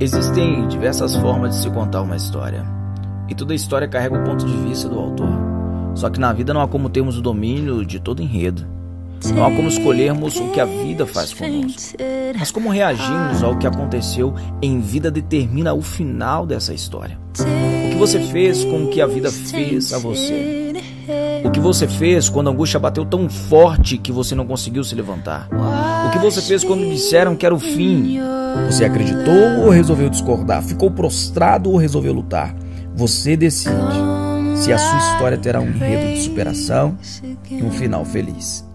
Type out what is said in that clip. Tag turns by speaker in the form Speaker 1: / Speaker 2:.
Speaker 1: Existem diversas formas de se contar uma história, e toda história carrega o ponto de vista do autor. Só que na vida não há como termos o domínio de todo enredo. Não há como escolhermos o que a vida faz conosco. Mas como reagimos ao que aconteceu em vida determina o final dessa história. O que você fez com o que a vida fez a você? O que você fez quando a angústia bateu tão forte que você não conseguiu se levantar? O que você fez quando disseram que era o fim? Você acreditou ou resolveu discordar? Ficou prostrado ou resolveu lutar? Você decide se a sua história terá um enredo de superação e um final feliz.